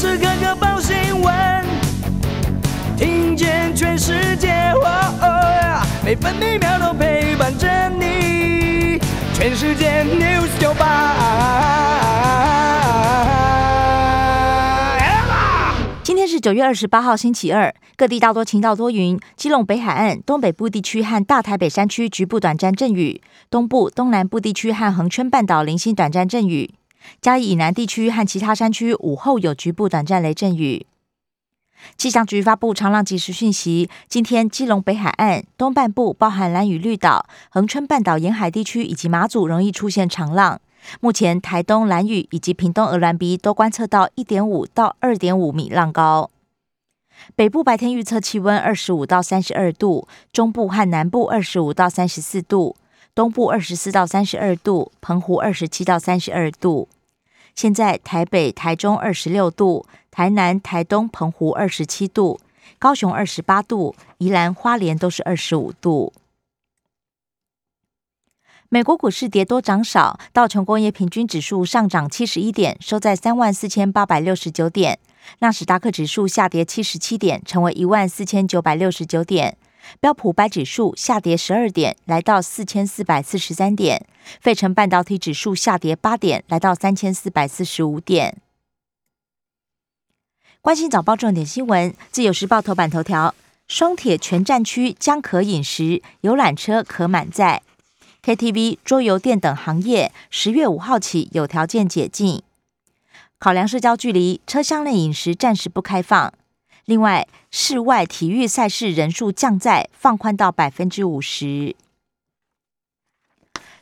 时刻刻报新闻，听见全世界，每分每秒都陪伴着你。全世界 news 九八。今天是九月二十八号，星期二，各地大多晴到多云，基隆北海岸、东北部地区和大台北山区局部短暂阵雨，东部、东南部地区和恒春半岛零星短暂阵雨。嘉义以南地区和其他山区午后有局部短暂雷阵雨。气象局发布长浪即时讯息，今天基隆北海岸东半部，包含蓝屿绿岛、恒春半岛沿海地区以及马祖，容易出现长浪。目前台东蓝屿以及屏东鹅銮鼻都观测到一点五到二点五米浪高。北部白天预测气温二十五到三十二度，中部和南部二十五到三十四度。东部二十四到三十二度，澎湖二十七到三十二度。现在台北、台中二十六度，台南、台东、澎湖二十七度，高雄二十八度，宜兰花莲都是二十五度。美国股市跌多涨少，道琼工业平均指数上涨七十一点，收在三万四千八百六十九点；纳斯达克指数下跌七十七点，成为一万四千九百六十九点。标普白指数下跌十二点，来到四千四百四十三点。费城半导体指数下跌八点，来到三千四百四十五点。关心早报重点新闻，自由时报头版头条：双铁全站区将可饮食，游览车可满载。KTV、桌游店等行业十月五号起有条件解禁。考量社交距离，车厢内饮食暂时不开放。另外，室外体育赛事人数降在放宽到百分之五十。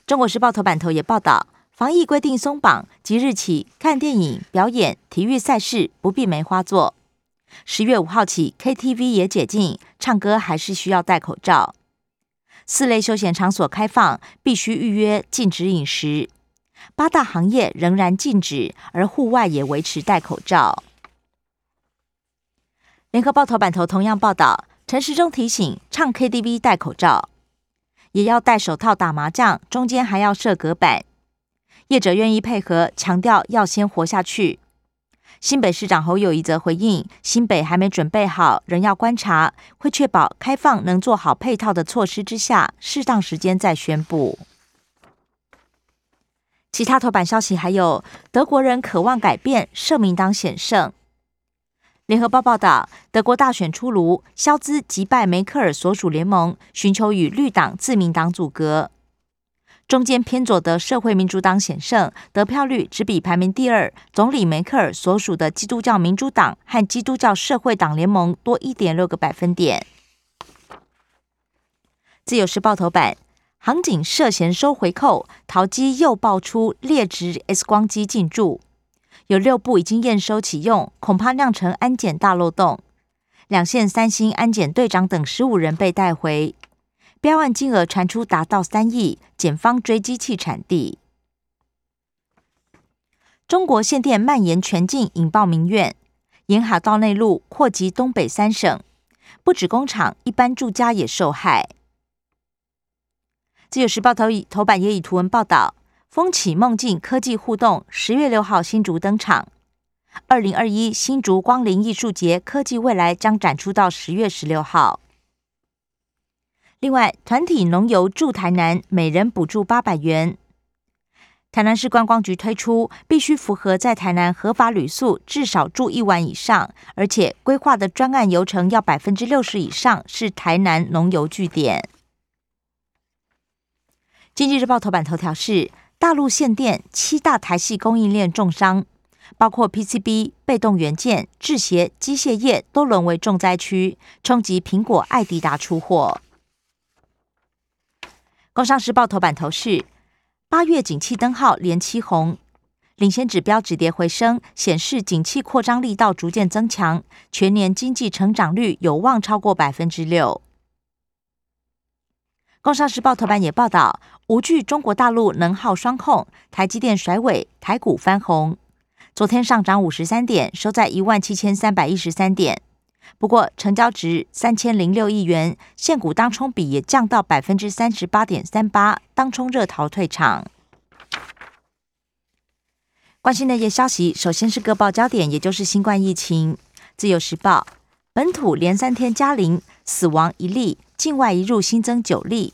中国时报头版头也报道，防疫规定松绑，即日起看电影、表演、体育赛事不必梅花座。十月五号起，KTV 也解禁，唱歌还是需要戴口罩。四类休闲场所开放，必须预约，禁止饮食。八大行业仍然禁止，而户外也维持戴口罩。联合报头版头同样报道，陈时中提醒唱 KTV 戴口罩，也要戴手套打麻将，中间还要设隔板。业者愿意配合，强调要先活下去。新北市长侯友谊则回应，新北还没准备好，仍要观察，会确保开放能做好配套的措施之下，适当时间再宣布。其他头版消息还有，德国人渴望改变，社民党险胜。联合报报道，德国大选出炉，肖兹击败梅克尔所属联盟，寻求与绿党、自民党阻隔。中间偏左的社会民主党险胜，得票率只比排名第二总理梅克尔所属的基督教民主党和基督教社会党联盟多一点六个百分点。自由时报头版，航警涉嫌收回扣，淘机又爆出劣质 X 光机进驻。有六部已经验收启用，恐怕酿成安检大漏洞。两线三星安检队长等十五人被带回，标案金额传出达到三亿，检方追机器产地。中国限电蔓延全境，引爆民怨。沿海道内陆扩及东北三省，不止工厂，一般住家也受害。自由时报头头版也以图文报道。风起梦境科技互动，十月六号新竹登场。二零二一新竹光临艺术节科技未来将展出到十月十六号。另外，团体农游住台南，每人补助八百元。台南市观光局推出，必须符合在台南合法旅宿至少住一晚以上，而且规划的专案游程要百分之六十以上是台南农游据点。经济日报头版头条是。大陆限电，七大台系供应链重伤，包括 PCB、被动元件、制鞋、机械业都沦为重灾区，冲击苹果、艾迪达出货。工商时报头版头是八月景气灯号连七红，领先指标止跌回升，显示景气扩张力道逐渐增强，全年经济成长率有望超过百分之六。工商时报头版也报道，无惧中国大陆能耗双控，台积电甩尾，台股翻红。昨天上涨五十三点，收在一万七千三百一十三点。不过成交值三千零六亿元，现股当冲比也降到百分之三十八点三八，当冲热逃退场。关心的夜消息，首先是各报焦点，也就是新冠疫情。自由时报本土连三天加零，死亡一例，境外一入新增九例，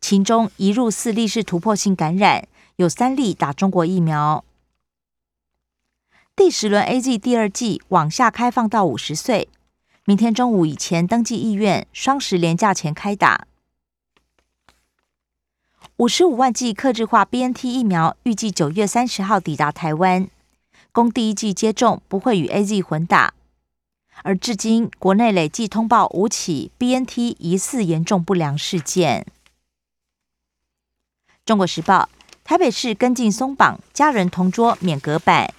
其中一入四例是突破性感染，有三例打中国疫苗。第十轮 A Z 第二季往下开放到五十岁，明天中午以前登记意愿，双十连假前开打。五十五万剂克制化 B N T 疫苗预计九月三十号抵达台湾，供第一季接种不会与 A Z 混打。而至今国内累计通报五起 B N T 疑似严重不良事件。中国时报台北市跟进松绑，家人同桌免隔板。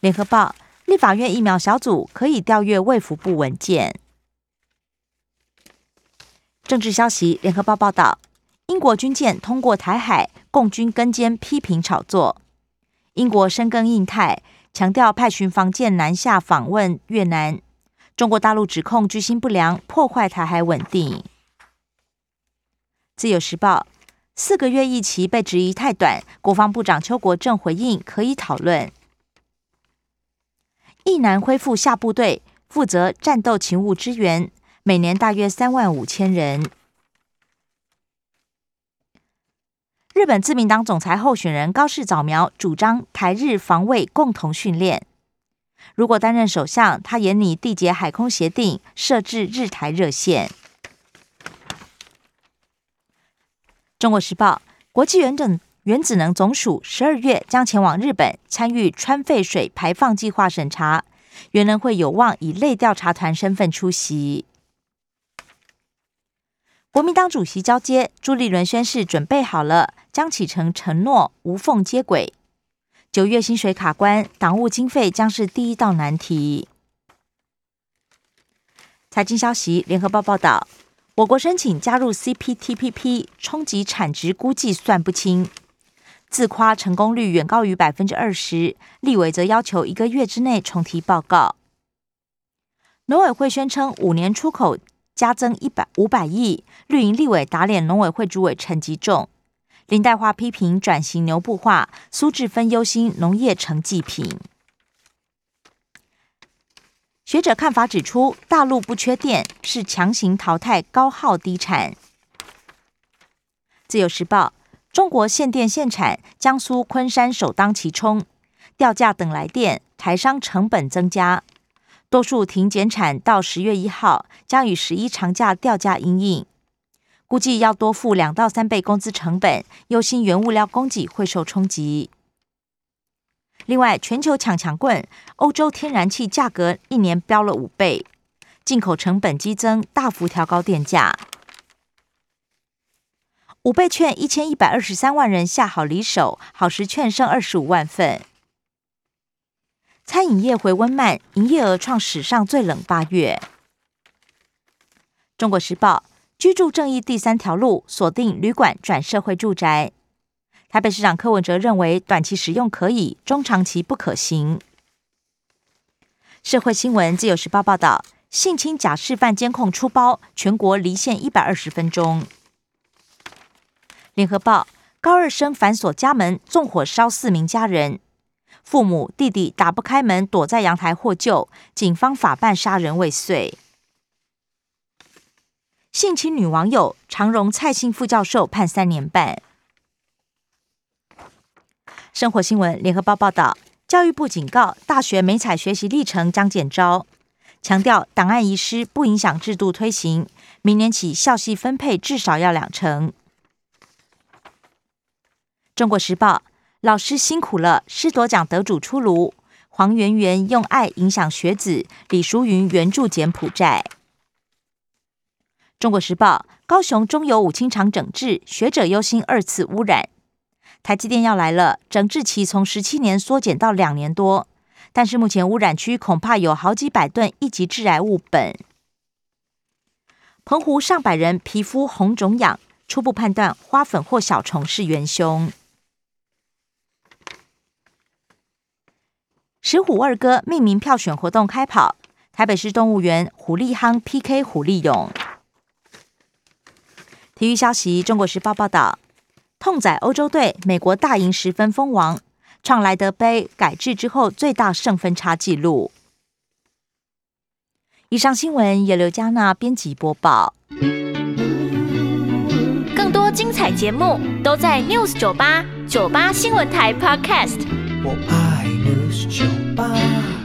联合报立法院疫苗小组可以调阅卫福部文件。政治消息，联合报报道，英国军舰通过台海，共军跟监批评炒作。英国深耕印太，强调派巡防舰南下访问越南。中国大陆指控居心不良，破坏台海稳定。自由时报，四个月疫期被质疑太短，国防部长邱国正回应可以讨论。一南恢复下部队，负责战斗勤务支援。每年大约三万五千人。日本自民党总裁候选人高市早苗主张台日防卫共同训练。如果担任首相，他也拟缔结海空协定，设置日台热线。中国时报国际原整原子能总署十二月将前往日本参与川废水排放计划审查，原能会有望以类调查团身份出席。国民党主席交接，朱立伦宣誓准备好了，将启程承诺无缝接轨。九月薪水卡关，党务经费将是第一道难题。财经消息，联合报报道，我国申请加入 CPTPP，冲击产值估计算不清，自夸成功率远高于百分之二十，立委则要求一个月之内重提报告。农委会宣称五年出口。加增一百五百亿，绿营立委打脸农委会主委陈吉仲，林黛华批评转型牛步化，苏志芬忧心农业成祭品。学者看法指出，大陆不缺电，是强行淘汰高耗低产。自由时报，中国限电限产，江苏昆山首当其冲，掉价等来电，台商成本增加。多数停减产到十月一号，将与十一长假调价应应，估计要多付两到三倍工资成本，忧心原物料供给会受冲击。另外，全球抢强棍，欧洲天然气价格一年飙了五倍，进口成本激增，大幅调高电价。五倍券一千一百二十三万人下好离手，好时券剩二十五万份。餐饮业回温慢，营业额创史上最冷八月。中国时报居住正义第三条路锁定旅馆转社会住宅。台北市长柯文哲认为，短期使用可以，中长期不可行。社会新闻自由时报报道，性侵假示范监控出包，全国离线一百二十分钟。联合报高二生反锁家门，纵火烧四名家人。父母弟弟打不开门，躲在阳台获救。警方法办杀人未遂。性侵女网友长荣蔡姓副教授判三年半。生活新闻联合报报道，教育部警告大学美采学习历程将减招，强调档案遗失不影响制度推行。明年起校系分配至少要两成。中国时报。老师辛苦了，师铎奖得主出炉。黄圆圆用爱影响学子，李淑云援助柬埔寨。中国时报：高雄中油五清厂整治，学者忧心二次污染。台积电要来了，整治期从十七年缩减到两年多，但是目前污染区恐怕有好几百吨一级致癌物苯。澎湖上百人皮肤红肿痒，初步判断花粉或小虫是元凶。石虎二哥命名票选活动开跑，台北市动物园虎力夯 PK 虎力勇。体育消息，中国时报报道，痛宰欧洲队，美国大赢十分封王，创莱德杯改制之后最大胜分差纪录。以上新闻由刘嘉娜编辑播报。更多精彩节目都在 News 九八九八新闻台 Podcast。我爱是酒吧。